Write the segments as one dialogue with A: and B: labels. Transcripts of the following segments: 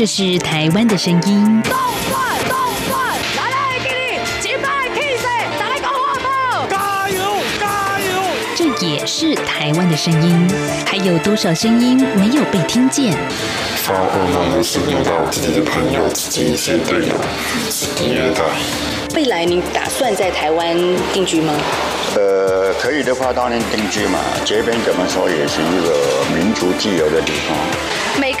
A: 这是台湾的声音。
B: 动转动转，来来给你击败 Kiss，再来搞活宝，
C: 加油加油！
A: 这也是台湾的声音。还有多少声音没有被听见？
D: 发噩梦的是遇到自己的朋友、自己一些队友是虐待。
E: 未来你打算在台湾定居吗？
F: 呃，可以的话当然定居嘛。这边怎么说也是一个民族自由的地方。
G: 每个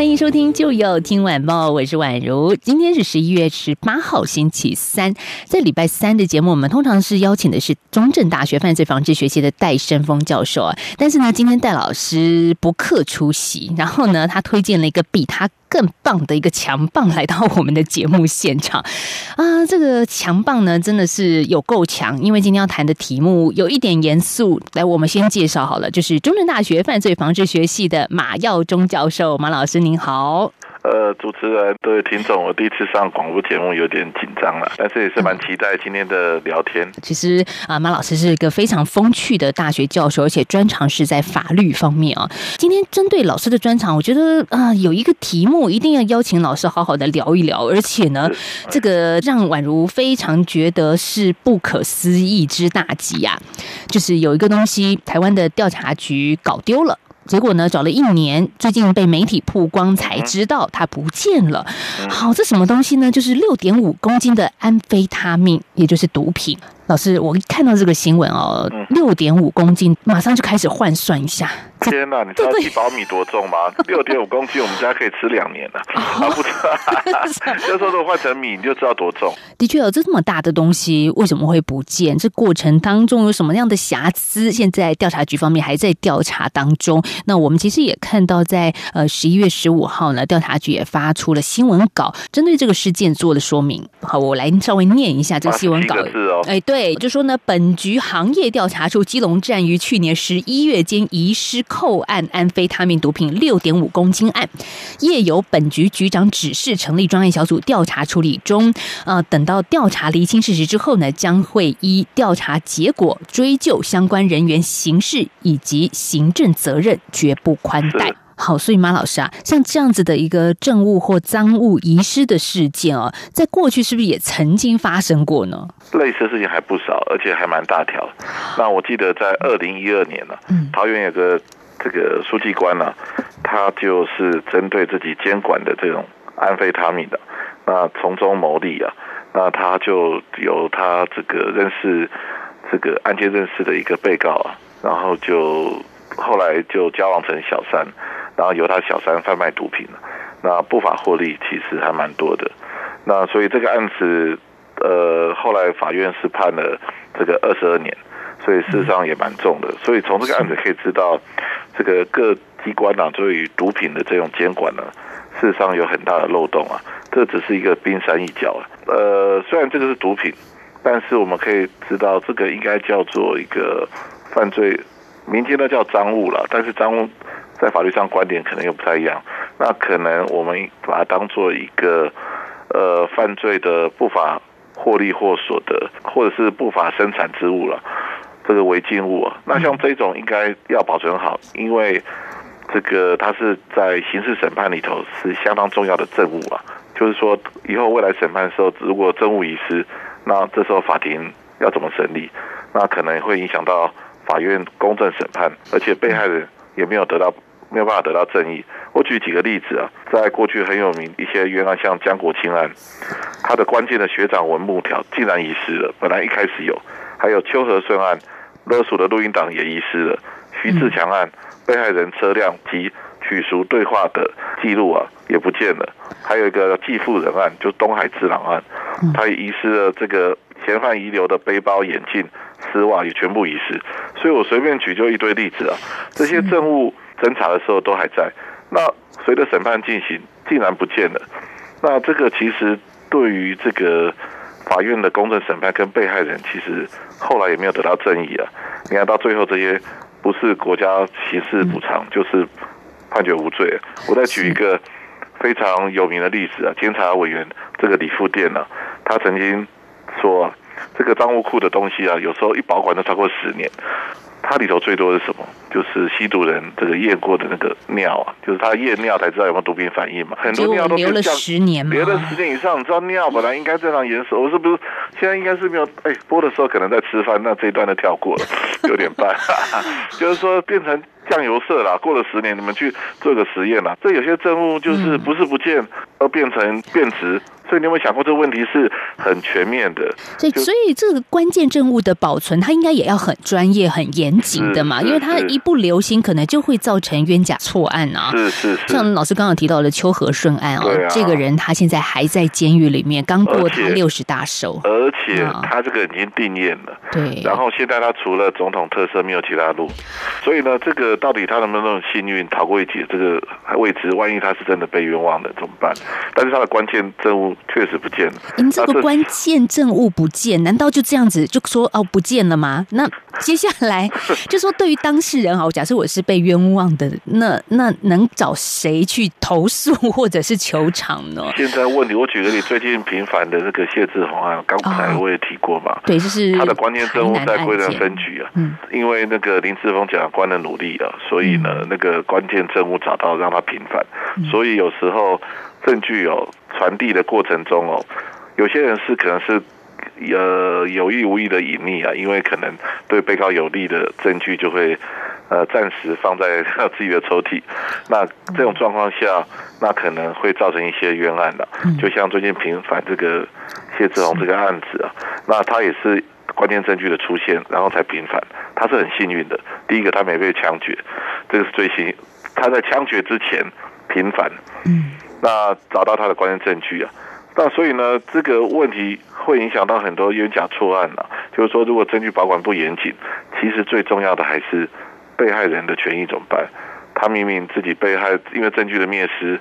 A: 欢迎收听《就有听晚报》，我是宛如。今天是十一月十八号，星期三。在礼拜三的节目，我们通常是邀请的是中正大学犯罪防治学系的戴生峰教授啊。但是呢，今天戴老师不客出席，然后呢，他推荐了一个比他更棒的一个强棒来到我们的节目现场 啊。这个强棒呢，真的是有够强，因为今天要谈的题目有一点严肃。来，我们先介绍好了，就是中正大学犯罪防治学系的马耀忠教授，马老师您好。
H: 呃，主持人、各位听众，我第一次上广播节目，有点紧张了，但是也是蛮期待今天的聊天。
A: 其实啊，马老师是一个非常风趣的大学教授，而且专长是在法律方面啊。今天针对老师的专长，我觉得啊，有一个题目一定要邀请老师好好的聊一聊，而且呢，这个让宛如非常觉得是不可思议之大吉啊，就是有一个东西，台湾的调查局搞丢了。结果呢，找了一年，最近被媒体曝光，才知道它不见了。好，这什么东西呢？就是六点五公斤的安非他命，也就是毒品。老师，我一看到这个新闻哦，六点五公斤，马上就开始换算一下。
H: 天哪，你知道几包米多重吗？六点五公斤，我们家可以吃两年了。啊，不知道，就说这换成米，你就知道多重。
A: 的确有这么大的东西，为什么会不见？这过程当中有什么样的瑕疵？现在调查局方面还在调查当中。那我们其实也看到，在呃十一月十五号呢，调查局也发出了新闻稿，针对这个事件做了说明。好，我来稍微念一下这个新闻稿。哎，对，就说呢，本局行业调查处基隆站于去年十一月间遗失。扣案安非他命毒品六点五公斤案，业由本局局长指示成立专案小组调查处理中。呃，等到调查厘清事实之后呢，将会依调查结果追究相关人员刑事以及行政责任，绝不宽待。好，所以马老师啊，像这样子的一个证物或赃物遗失的事件哦，在过去是不是也曾经发生过呢？
H: 类似的事情还不少，而且还蛮大条。那我记得在二零一二年呢，桃园有个。这个书记官呢，他就是针对自己监管的这种安非他命的，那从中牟利啊，那他就有他这个认识这个案件认识的一个被告啊，然后就后来就交往成小三，然后由他小三贩卖毒品那不法获利其实还蛮多的，那所以这个案子呃后来法院是判了这个二十二年。所以事实上也蛮重的，所以从这个案子可以知道，这个各机关呢对于毒品的这种监管呢，事实上有很大的漏洞啊。这只是一个冰山一角啊。呃，虽然这个是毒品，但是我们可以知道，这个应该叫做一个犯罪，民间呢叫赃物了，但是赃物在法律上观点可能又不太一样。那可能我们把它当做一个呃犯罪的不法获利或所得，或者是不法生产之物了。这个违禁物啊，那像这种应该要保存好，因为这个它是在刑事审判里头是相当重要的证物啊。就是说，以后未来审判的时候，如果证物遗失，那这时候法庭要怎么审理？那可能会影响到法院公正审判，而且被害人也没有得到没有办法得到正义。我举几个例子啊，在过去很有名一些冤案，像江国清案，他的关键的学长文木条竟然遗失了，本来一开始有，还有秋和顺案。勒索的录音档也遗失了，徐志强案被害人车辆及取赎对话的记录啊也不见了，还有一个继父人案，就东海之狼案，他也遗失了这个嫌犯遗留的背包、眼镜、丝袜也全部遗失，所以我随便举就一堆例子啊，这些证物侦查的时候都还在，那随着审判进行竟然不见了，那这个其实对于这个。法院的公正审判跟被害人其实后来也没有得到正义啊。你看到最后这些不是国家刑事补偿，就是判决无罪。我再举一个非常有名的例子啊，监察委员这个李富店呢、他曾经说啊，这个赃物库的东西啊，有时候一保管都超过十年。它里头最多是什么？就是吸毒人这个验过的那个尿啊，就是他验尿才知道有没有毒品反应嘛。很多尿都
A: 留了十年嘛
H: 留了十年以上，你知道尿本来应该正常颜色，我是不是现在应该是没有？哎，播的时候可能在吃饭，那这一段都跳过了，有点半，就是说变成酱油色啦。过了十年，你们去做个实验啦。这有些证物就是不是不见，而变成变质。所以你有没有想过，这个问题是很全面的？
A: 所以，
H: 就
A: 所以这个关键证物的保存，它应该也要很专业、很严谨的嘛，因为它一不留心，可能就会造成冤假错案啊。
H: 是是是，
A: 像老师刚刚提到的邱和顺案哦，
H: 对啊
A: 这个人他现在还在监狱里面，刚过他六十大寿。
H: 而且
A: 啊
H: 他这个已经定验了。
A: 对，
H: 然后现在他除了总统特色没有其他路，所以呢，这个到底他能不能那么幸运逃过一劫，这个还未知。万一他是真的被冤枉的怎么办？但是他的关键证物确实不见了。
A: 您这个关键证物不见，难道就这样子就说哦不见了吗？那接下来 就说对于当事人啊，假设我是被冤枉的，那那能找谁去投诉或者是求偿呢？
H: 现在问题，我举个你，最近频繁的那个谢志宏案，刚才
A: 哦
H: 我也提过嘛。
A: 对，就是
H: 他的关键证物在归仁
A: 件
H: 分局啊，
A: 嗯
H: 因为那个林志峰检察官的努力啊，所以
A: 嗯
H: 呢，那个关键证物找到让他平反，所以有时候证据哦传递的过程中哦，有些人是可能是。呃，有意无意的隐匿啊，因为可能对被告有利的证据就会呃暂时放在自己的抽屉。那这种状况下，那可能会造成一些冤案的、就像最近平反这个谢志宏这个案子啊，那他也是关键证据的出现，然后才平反，他是很幸运的。第一个，他没被枪决，这个是最幸，他在枪决之前平反，
A: 嗯，
H: 那找到他的关键证据啊。那所以呢，这个问题会影响到很多冤假错案啊。就是说，如果证据保管不严谨，其实最重要的还是被害人的权益怎么办？他明明自己被害，因为证据的灭失，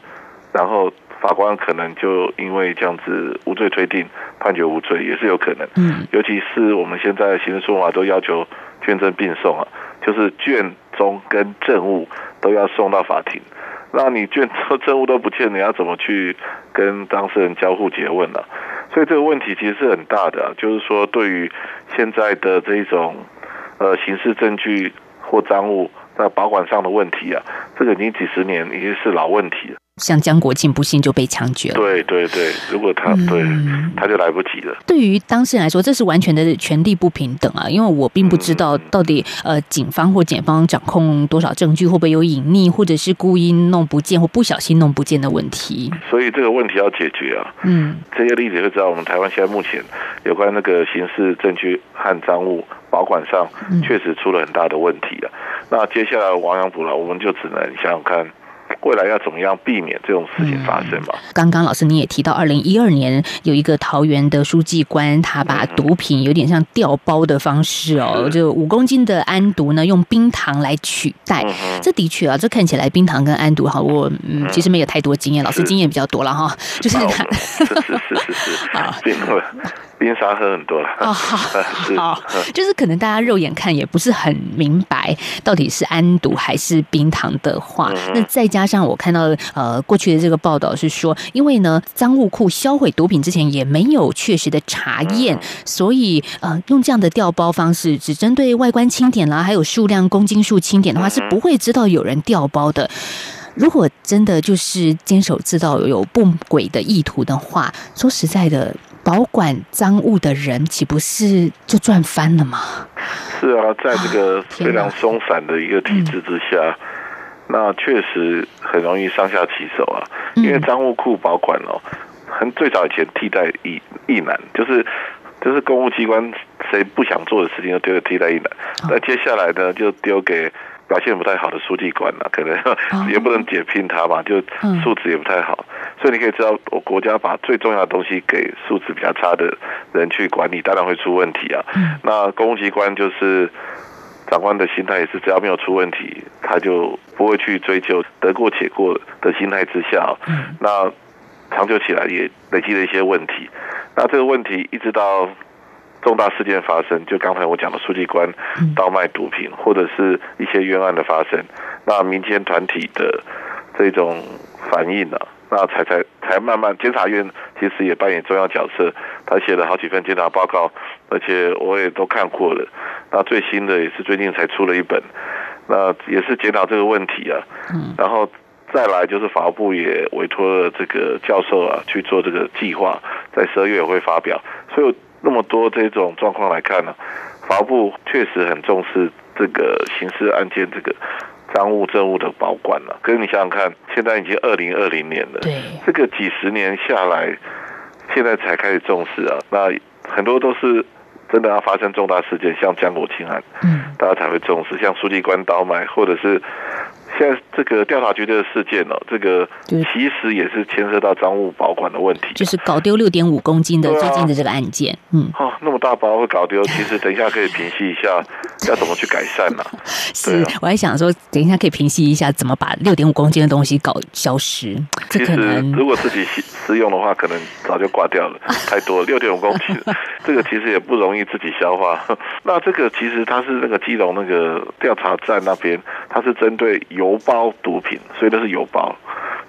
H: 然后法官可能就因为这样子无罪推定，判决无罪也是有可能。
A: 嗯，
H: 尤其是我们现在刑事诉讼法都要求卷证并送啊，就是卷宗跟证物都要送到法庭。那你卷宗证物都不见，你要怎么去跟当事人交互诘问呢、所以这个问题其实是很大的啊、就是说对于现在的这种呃刑事证据或赃物在保管上的问题啊，这个已经几十年已经是老问题了。
A: 像江国庆不幸就被枪决了。
H: 对对对，如果他对
A: 嗯
H: 他就来不及了。
A: 对于当事人来说，这是完全的权利不平等啊！因为我并不知道
H: 嗯
A: 到底呃，警方或检方掌控多少证据，会不会有隐匿，或者是故意弄不见或不小心弄不见的问题。
H: 所以这个问题要解决啊。
A: 嗯，
H: 这些例子就知道，我们台湾现在目前有关那个刑事证据和赃物保管上，确实出了很大的问题啊。那接下来亡羊补牢，我们就只能想想看，未来要怎么样避免这种事情发生嘛。
A: 刚刚老师你也提到，二零一二年有一个桃园的书记官，他把毒品有点像调包的方式哦，
H: 是。
A: 就五公斤的安毒呢，用冰糖来取代。
H: 嗯，
A: 这的确啊，这看起来冰糖跟安毒哈，我嗯其实没有太多经验，老师经验比较多了哈，就是他
H: 是是是是
A: 好
H: 是，冰冰沙喝很多了。
A: 哦，好
H: 是。
A: 好，就是可能大家肉眼看也不是很明白到底是安毒还是冰糖的话，
H: 嗯
A: 那再加上我看到呃过去的这个报道是说，因为呢赃物库销毁毒品之前也没有确实的查验，
H: 嗯
A: 所以呃用这样的调包方式，只针对外观清点啦，还有数量公斤数清点的话，
H: 嗯
A: 是不会知道有人调包的。如果真的就是坚守自盗有不轨的意图的话，说实在的，保管赃物的人岂不是就赚翻了吗？
H: 是啊，在这个非常松散的一个体制之下，那确实很容易上下其手啊。
A: 嗯
H: 因为赃物库保管哦，很最早以前替代役役男，就是就是公务机关谁不想做的事情就丢给替代役男，
A: 哦
H: 那接下来呢就丢给。表现不太好的书记官了、可能 也不能解聘他吧，就素质也不太好，所以你可以知道，我国家把最重要的东西给素质比较差的人去管理，当然会出问题啊。
A: 嗯
H: 那公务机关就是长官的心态也是，只要没有出问题，他就不会去追究得过且过的心态之下，
A: 嗯
H: 那长久起来也累积了一些问题。那这个问题一直到重大事件发生，就刚才我讲的书记官倒卖毒品，或者是一些冤案的发生，那民间团体的这种反应呢、那才才才慢慢，监察院其实也扮演重要角色，他写了好几份监察报告，而且我也都看过了。那最新的也是最近才出了一本，那也是检讨这个问题啊。嗯然后再来就是法务部也委托了这个教授啊去做这个计划，在十二月也会发表。所以那么多这种状况来看呢，法务部确实很重视这个刑事案件这个赃物政物的保管了、可是你想想看，现在已经二零二零年了，
A: 对，
H: 这个几十年下来，现在才开始重视啊。那很多都是真的要发生重大事件，像江国庆案，
A: 嗯，
H: 大家才会重视，像书记官倒买，或者是现在这个调查局的事件哦，这个
A: 对。
H: 其实也是牵涉到赃物保管的问题。
A: 就是搞丢六点五公斤的
H: 啊。
A: 最近的这个案件，嗯，
H: 哦，那么大包会搞丢，其实等一下可以平息一下，要怎么去改善呢、
A: 是我还想说，等一下可以平息一下，怎么把六点五公斤的东西搞消失，这可能
H: 如果自己食食用的话，可能早就挂掉了，太多六点五公斤，这个其实也不容易自己消化。那这个其实它是那个基隆那个调查站那边，它是针对邮包毒品，所以那是邮包，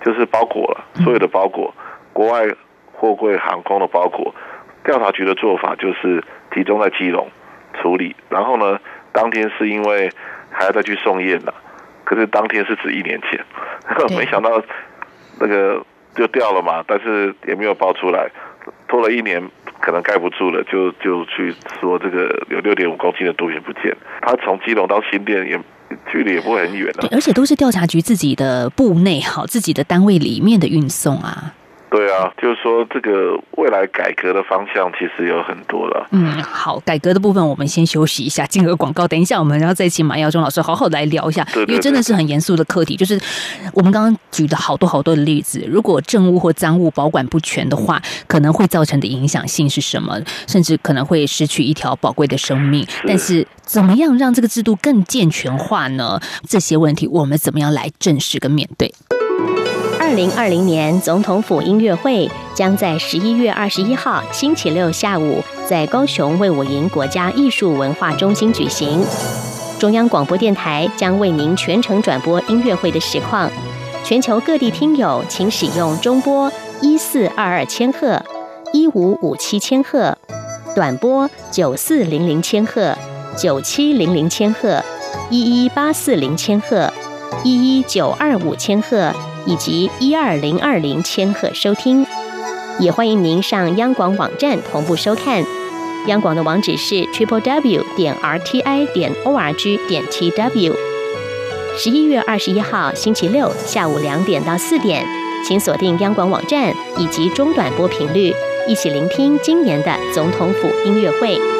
H: 就是包裹了所有的包裹，国外货柜航空的包裹。调查局的做法就是集中在基隆处理，然后呢，当天是因为还要再去送验了，可是当天是指一年前，没想到那个就掉了嘛，但是也没有爆出来，拖了一年，可能盖不住了，就就去说这个有六点五公斤的毒品不见，他从基隆到新店也 距离也不会很远啊，。
A: 而且都是调查局自己的部内好自己的单位里面的运送啊。
H: 对啊，就是说这个未来改革的方向其实有很多了。
A: 嗯，好，改革的部分我们先休息一下，进个广告。等一下我们要再请马耀忠老师好好来聊一下，
H: 对对
A: 因为真的是很严肃的课题。就是我们刚刚举的好多好多的例子，如果政务或赃物保管不全的话，可能会造成的影响性是什么？甚至可能会失去一条宝贵的生命。但是怎么样让这个制度更健全化呢？这些问题我们怎么样来正视跟面对？
I: 二零二零年总统府音乐会将在十一月二十一号星期六下午在高雄卫武营国家艺术文化中心举行。中央广播电台将为您全程转播音乐会的实况。全球各地听友请使用中波一四二二千赫、一五五七千赫、短波九四零零千赫、九七零零千赫、一一八四零千赫、一一九二五千赫。以及一二零二零千赫收听，也欢迎您上央广网站同步收看。央广的网址是 triple w 点 r t i 点 o r g 点 t w。十一月二十一号星期六下午两点到四点，请锁定央广网站以及中短波频率，一起聆听今年的总统府音乐会。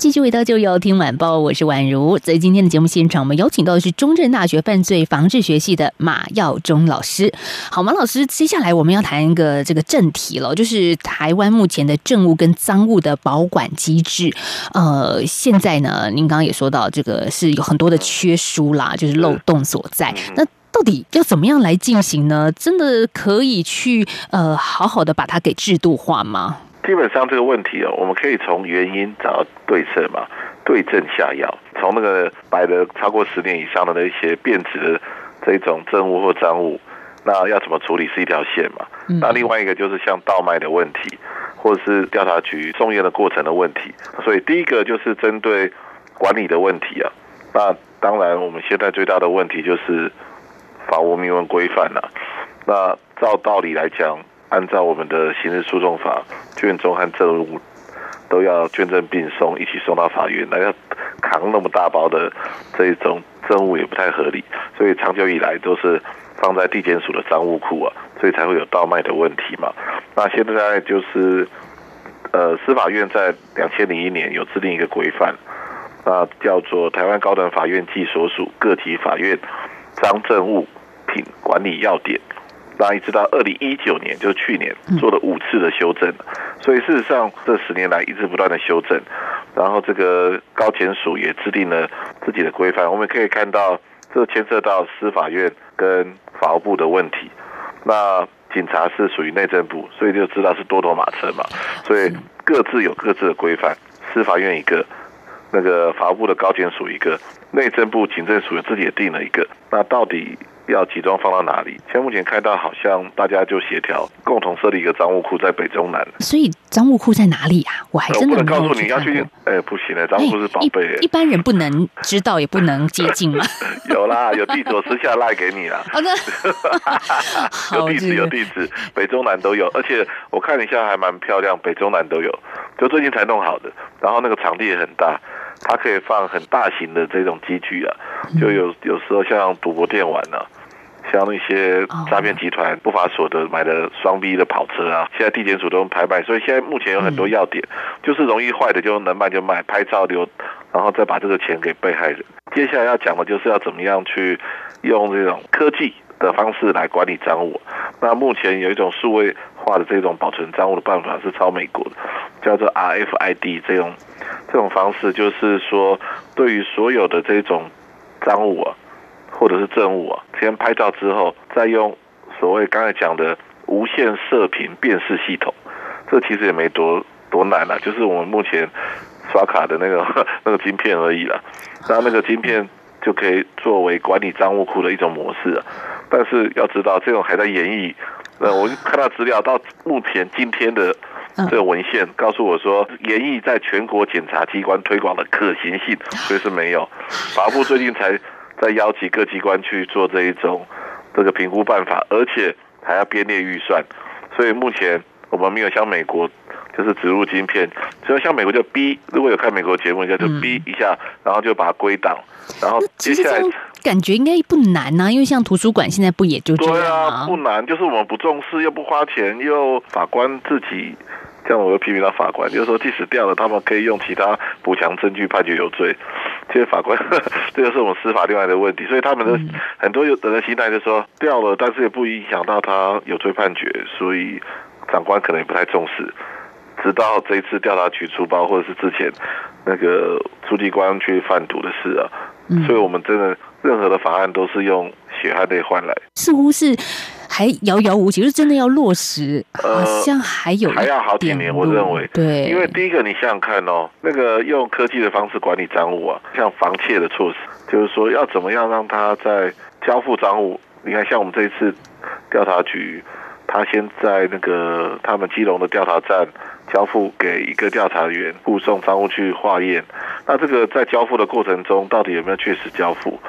A: 继续回到就要听晚报，我是宛如。在今天的节目现场，我们邀请到的是中正大学犯罪防治学系的马耀忠老师。好，马老师，接下来我们要谈一个这个正题了，就是台湾目前的政务跟赃物的保管机制。呃，现在呢，您刚刚也说到，这个是有很多的缺书啦，就是漏洞所在。那到底要怎么样来进行呢？真的可以去呃好好的把它给制度化吗？
H: 基本上这个问题哦，我们可以从原因找到对策嘛，对症下药。从那个摆了超过十年以上的那些变质的这种证物或赃物，那要怎么处理是一条线嘛。那另外一个就是像倒卖的问题，或者是调查局送验的过程的问题。所以第一个就是针对管理的问题啊。那当然我们现在最大的问题就是法务明文规范了。那照道理来讲。按照我们的刑事诉讼法，卷宗和证物都要卷证并送，一起送到法院。那要扛那么大包的这一种证物也不太合理，所以长久以来都是放在地检署的赃物库啊，所以才会有倒卖的问题嘛。那现在就是呃，司法院在两千零一年有制定一个规范，那叫做《台湾高等法院暨所属各级法院赃证物品管理要点》。那一直到二零一九年，就是去年做了五次的修正，所以事实上这十年来一直不断的修正，然后这个高检署也制定了自己的规范。我们可以看到，这牵涉到司法院跟法务部的问题。那警察是属于内政部，所以就知道是多头马车嘛，所以各自有各自的规范。司法院一个，那个法务部的高检署一个，内政部警政署自己也定了一个。那到底？要集中放到哪里？现在目前看到好像大家就协调，共同设立一个赃物库在北中南。
A: 所以赃物库在哪里啊？我还真的
H: 不能告诉你要去。哎，不行的，赃物库是宝贝。
A: 一般人不能知道，也不能接近吗？
H: 有啦，有地址，我私下赖给你啦。
A: 好的，
H: 有地址，有地址，北中南都有。而且我看一下还蛮漂亮，北中南都有，就最近才弄好的。然后那个场地也很大。它可以放很大型的这种机具啊，就有有时候像赌博电玩啊，像那些诈骗集团不法所得买的双 B 的跑车啊，现在地检署都用拍卖，所以现在目前有很多要点，就是容易坏的就能卖就卖，拍照留，然后再把这个钱给被害人。接下来要讲的就是要怎么样去用这种科技的方式来管理赃物。那目前有一种数位化的这种保存赃物的办法是抄美国的，叫做 RFID 这种。这种方式就是说，对于所有的这种赃物啊，或者是证物啊，先拍照之后，再用所谓刚才讲的无线射频辨识系统，这其实也没多多难了，就是我们目前刷卡的那个 那个晶片而已了。那那个晶片就可以作为管理赃物库的一种模式啊。但是要知道，这种还在演绎。那，我看到资料到目前今天的。这个文献告诉我说，研议在全国检察机关推广的可行性，所以是没有。法务部最近才在邀请各机关去做这一种这个评估办法，而且还要编列预算。所以目前我们没有像美国，就是植入晶片，只有像美国就逼，如果有看美国节目，应该就逼一下，然后就把它归档，然后接下来
A: 感觉应该不难呐，因为像图书馆现在不也就这样
H: 啊？不难，就是我们不重视，又不花钱，又法官自己。这样我会批评到法官，就是说，即使掉了，他们可以用其他补强证据判决有罪。这些法官，这个是我们司法另外的问题，所以他们的很多有人的心态就说掉了，但是也不影响到他有罪判决，所以长官可能也不太重视。直到这一次调查局出包，或者是之前那个书记官去贩毒的事啊，所以我们真的任何的法案都是用血汗泪换来，
A: 似乎是。还遥遥无期，是真的要落实，好像还有
H: 还要好几年，我认为。
A: 对，
H: 因为第一个，你想想看哦，那个用科技的方式管理赃物啊，像防窃的措施，就是说要怎么样让他在交付赃物。你看，像我们这一次调查局，他先在那个他们基隆的调查站交付给一个调查员护送赃物去化验。那这个在交付的过程中，到底有没有确实交付？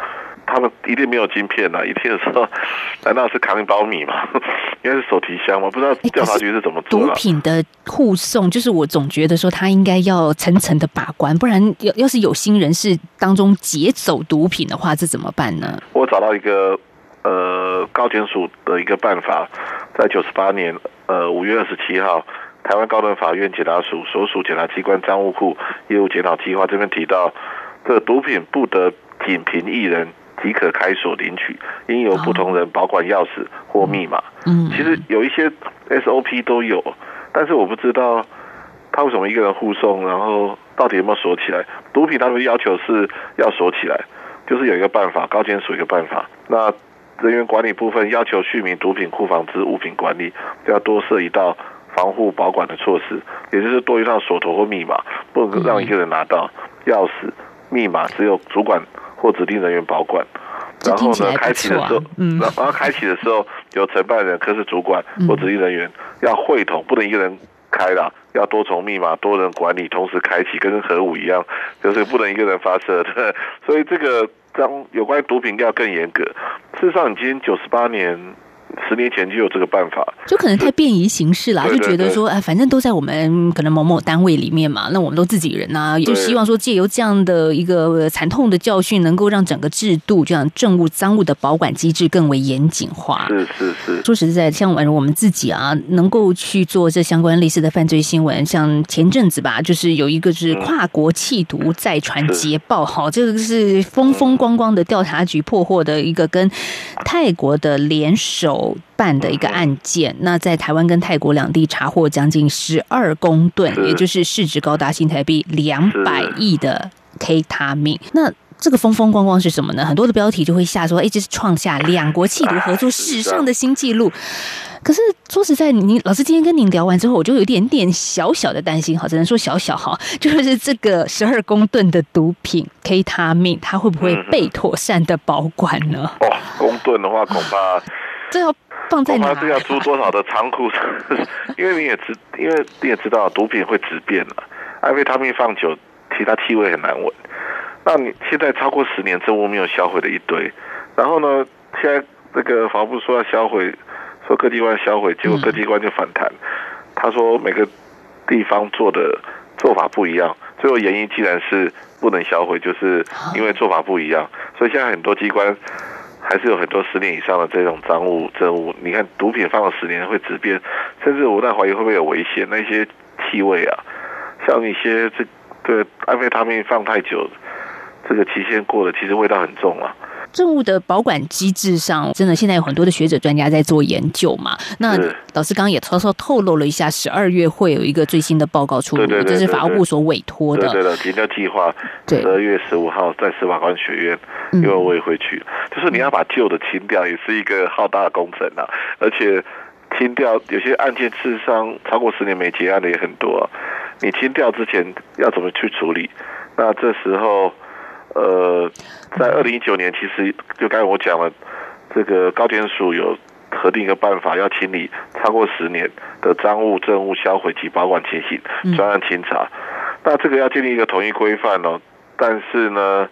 H: 他们一定没有晶片呐！一定说，难道是扛一包米吗？应该是手提箱吗？不知道调查局是怎么做
A: 毒品的护送，就是我总觉得说他应该要层层的把关，不然要要是有心人士当中劫走毒品的话，这怎么办呢？
H: 我找到一个呃高检署的一个办法，在九十八年呃五月二十七号台湾高等法院检察署所属检察机关赃物库业务检讨计划这边提到，这个毒品不得仅凭一人即可开锁领取，应由不同人保管钥匙或密码。
A: 嗯，
H: 其实有一些 SOP 都有，但是我不知道他为什么一个人护送，然后到底有没有锁起来？毒品他们要求是要锁起来，就是有一个办法，高检署一个办法。那人员管理部分要求续名毒品库房之物品管理，要多设一道防护保管的措施，也就是多一道锁头或密码，不能让一个人拿到钥匙、密码，只有主管或指定人员保管。然后呢，开启的时候，
A: 嗯，
H: 然后开启的时候，有承办人、科室主管或指定人员要会同，不能一个人开了，要多重密码、多人管理，同时开启，跟核武一样，就是不能一个人发射的。所以这个当有关毒品要更严格。事实上，已经九十八年。十年前就有这个办法，
A: 就可能太便宜形式啦，就觉得说，哎，反正都在我们可能某某单位里面嘛，那我们都自己人呐、就希望说借由这样的一个呃惨痛的教训，能够让整个制度这样政务赃物的保管机制更为严谨化。
H: 是是是，
A: 说实在，像我们自己啊，能够去做这相关类似的犯罪新闻，像前阵子吧，就是有一个是跨国弃毒再传捷报，哈、这个是风风光光的调查局破获的一个跟泰国的联手办的一个案件。那在台湾跟泰国两地查获将近十二公吨，也就是市值高达新台币两百亿的 K 他命。那这个风风光光是什么呢？很多的标题就会下说，哎，这是创下两国弃毒合作史上的新纪录。可是说实在，你老师今天跟您聊完之后，我就有点点小小的担心，哈，只能说小小哈，就是这个十二公吨的毒品 K 他命，它会不会被妥善的保管呢？
H: 哦，公吨的话，恐怕
A: 这要放在哪
H: 恐怕？是要租多少的仓库？因为你也知，因为你也知道，毒品会质变了，安非他命放久，其他气味很难闻。那你现在超过十年证物没有销毁的一堆，然后呢，现在这个法务部说要销毁，说各机关销毁，结果各机关就反弹。他说每个地方做的做法不一样，最后原因既然是不能销毁，就是因为做法不一样，所以现在很多机关还是有很多十年以上的这种赃物证物。你看毒品放了十年会质变，甚至我在怀疑会不会有危险，那些气味啊，像一些这个安非他命放太久。这个期限过了，其实味道很重啊。
A: 政务的保管机制上，真的现在有很多的学者专家在做研究嘛。那老师刚刚也稍稍透露了一下，十二月会有一个最新的报告出炉，这是法务部所委托的。
H: 对的，停掉计划十二月十五号在司法官学院，因为我也会去。就是你要把旧的清掉，也是一个浩大的工程啊。而且清掉有些案件，事实上超过十年没结案的也很多、啊。你清掉之前要怎么去处理？那这时候。呃，在二零一九年，其实就刚才我讲了，这个高检署有核定一个办法，要清理超过十年的赃物、证物销毁及保管情形，专案清查。那这个要建立一个统一规范哦。但是呢，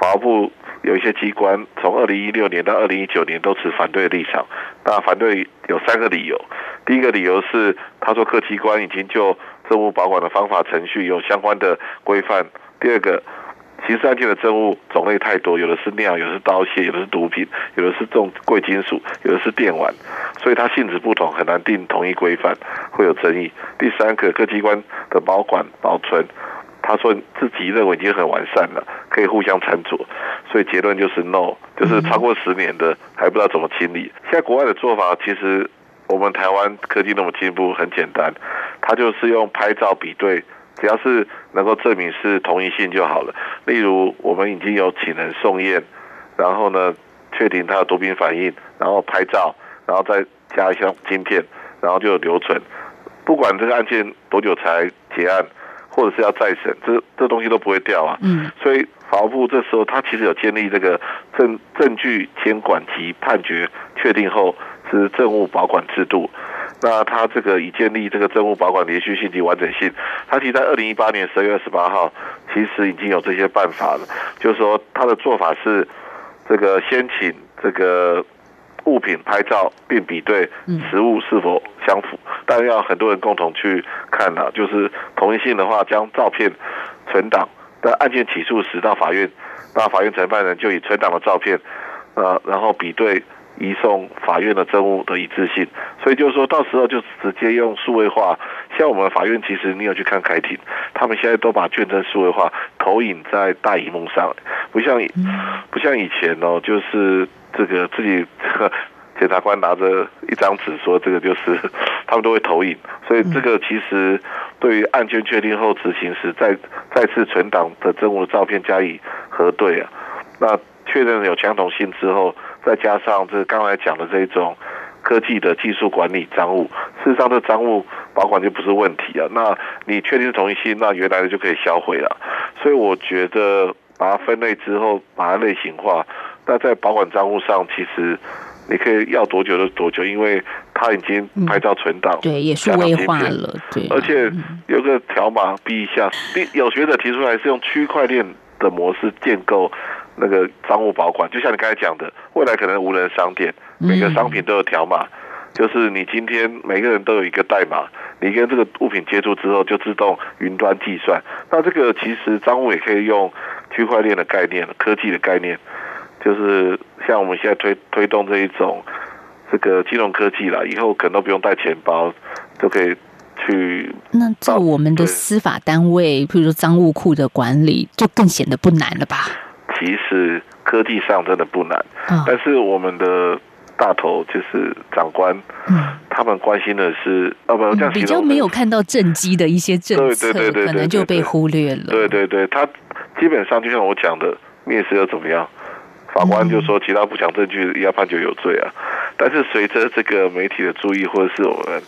H: 法务部有一些机关从二零一六年到二零一九年都持反对的立场。那反对有三个理由。第一个理由是，他说各机关已经就证物保管的方法、程序有相关的规范。第二个。刑事案件的证物种类太多，有的是尿，有的是刀械，有的是毒品，有的是重贵金属，有的是电玩，所以它性质不同，很难定统一规范，会有争议。第三个，各机关的保管保存，他说自己认为已经很完善了，可以互相参酌，所以结论就是 no，就是超过十年的还不知道怎么清理。现在国外的做法，其实我们台湾科技那么进步，很简单，他就是用拍照比对。只要是能够证明是同一性就好了。例如，我们已经有请人送验，然后呢，确定他的毒品反应，然后拍照，然后再加一箱晶片，然后就有留存。不管这个案件多久才结案，或者是要再审，这这东西都不会掉啊。
A: 嗯。
H: 所以法务部这时候他其实有建立这个证证据监管及判决确定后是政务保管制度。那他这个已建立这个证物保管连续性及完整性，他其实在二零一八年十二月二十八号，其实已经有这些办法了。就是说，他的做法是，这个先请这个物品拍照并比对实物是否相符，但要很多人共同去看啊。就是同一性的话，将照片存档，在案件起诉时到法院，那法院承办人就以存档的照片，呃，然后比对。移送法院的证物的一致性，所以就是说到时候就直接用数位化像我们法院，其实你有去看开庭，他们现在都把卷证数位化，投影在大荧幕上，不像不像以前哦，就是这个自己检察官拿着一张纸说这个就是，他们都会投影，所以这个其实对于案件确定后执行时，再再次存档的证物的照片加以核对啊，那确认有相同性之后，再加上这刚才讲的这种。科技的技术管理赃物，事实上这赃物保管就不是问题啊。那你确定是同一性，那原来的就可以销毁了。所以我觉得把它分类之后，把它类型化，那在保管赃物上，其实你可以要多久就多久，因为它已经拍照存档，
A: 对，也是微化了，对。
H: 而且有个条码逼一下，有学者提出来是用区块链的模式建构。那个赃物保管，就像你刚才讲的，未来可能无人商店，每个商品都有条码，就是你今天每个人都有一个代码，你跟这个物品接触之后，就自动云端计算。那这个其实赃物也可以用区块链的概念、科技的概念，就是像我们现在推推动这一种这个金融科技了，以后可能都不用带钱包，就可以去。
A: 那在我们的司法单位，譬如说赃物库的管理，就更显得不难了吧？
H: 其实科技上真的不难，但是我们的大头就是长官，他们关心的是，哦不，这样
A: 比较没有看到政绩的一些政策，可能就被忽略了。
H: 对对对，他基本上就像我讲的，面试又怎么样？法官就说其他不讲证据要判决有罪啊。但是随着这个媒体的注意，或者是我们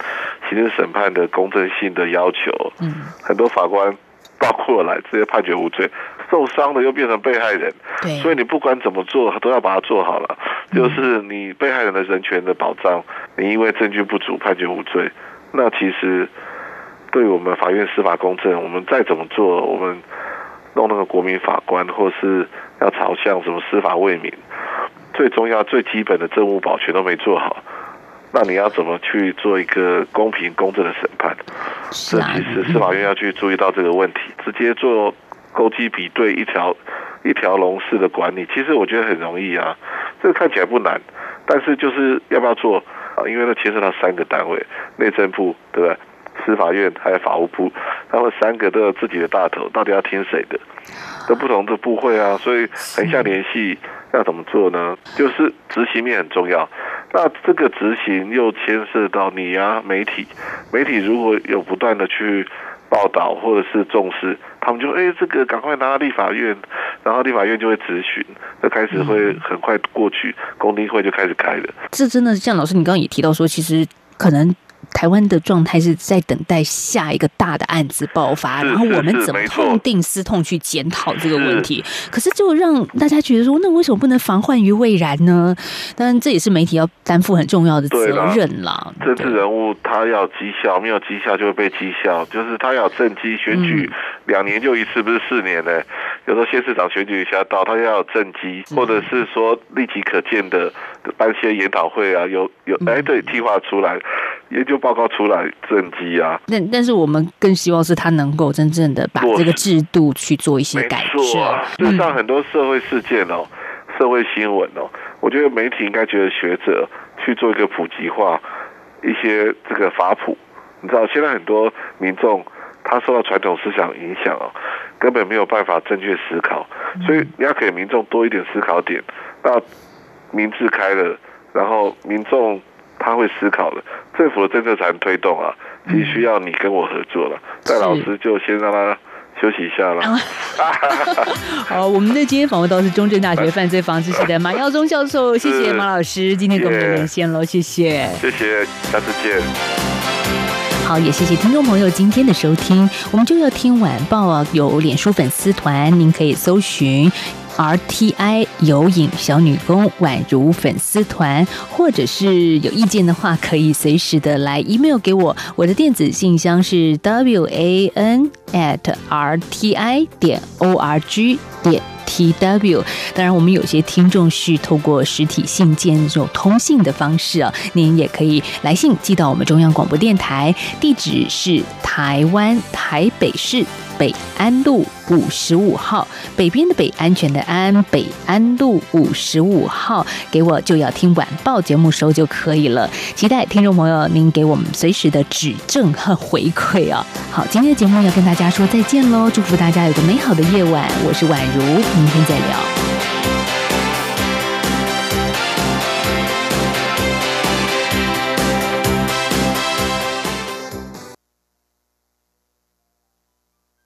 H: 刑事审判的公正性的要求，嗯，很多法官倒过来直接判决无罪。受伤的又变成被害人，
A: 对，
H: 所以你不管怎么做都要把它做好了。就是你被害人的人权的保障，你因为证据不足判决无罪，那其实对我们法院司法公正，我们再怎么做，我们弄那个国民法官，或是要朝向什么司法为民，最重要最基本的政务保全都没做好，那你要怎么去做一个公平公正的审判？这其实司法院要去注意到这个问题，直接做。勾稽比对一条一条龙式的管理，其实我觉得很容易啊，这个看起来不难，但是就是要不要做啊？因为它牵涉到三个单位，内政部对不对？司法院还有法务部，他们三个都有自己的大头，到底要听谁的？都不同的部会啊，所以横向联系要怎么做呢？就是执行面很重要，那这个执行又牵涉到你啊，媒体，媒体如果有不断的去。报道或者是重视，他们就哎，这个赶快拿到立法院，然后立法院就会咨询，就开始会很快过去，公听会就开始开了。
A: 这真的像老师，你刚刚也提到说，其实可能。台湾的状态是在等待下一个大的案子爆发，然后我们怎么痛定思痛去检讨这个问题？可是就让大家觉得说，那为什么不能防患于未然呢？当然，这也是媒体要担负很重要的责任啦。
H: 政治人物他要绩效，没有绩效就会被绩效，就是他要政绩选举两年就一次，不是四年呢？有时候县市长选举一下到，他要有政绩，或者是说立即可见的办些研讨会啊，有有哎对，计划出来。研究报告出来，政绩啊。
A: 但但是我们更希望是他能够真正的把这个制度去做一些改正。
H: 事实上，很多社会事件哦，社会新闻哦，我觉得媒体应该觉得学者去做一个普及化，一些这个法普。你知道，现在很多民众他受到传统思想影响哦，根本没有办法正确思考。所以你要给民众多一点思考点。那民智开了，然后民众。他会思考的，政府的政策才能推动啊，必须要你跟我合作了。戴老师就先让他休息一下了。
A: 好，我们的今天访问到是中正大学犯罪防治系的马耀宗教授，谢谢马老师今天跟我们连线喽，谢谢，
H: 谢谢，下次见。
A: 好，也谢谢听众朋友今天的收听，我们就要听晚报啊，有脸书粉丝团，您可以搜寻。R T I 有影小女工宛如粉丝团，或者是有意见的话，可以随时的来 email 给我。我的电子信箱是 w a n at r t i 点 o r g 点 t w。当然，我们有些听众是透过实体信件这种通信的方式啊，您也可以来信寄到我们中央广播电台，地址是台湾台北市。北安路五十五号，北边的北，安全的安，北安路五十五号，给我就要听晚报节目收就可以了。期待听众朋友您给我们随时的指正和回馈啊！好，今天的节目要跟大家说再见喽，祝福大家有个美好的夜晚，我是宛如，明天再聊。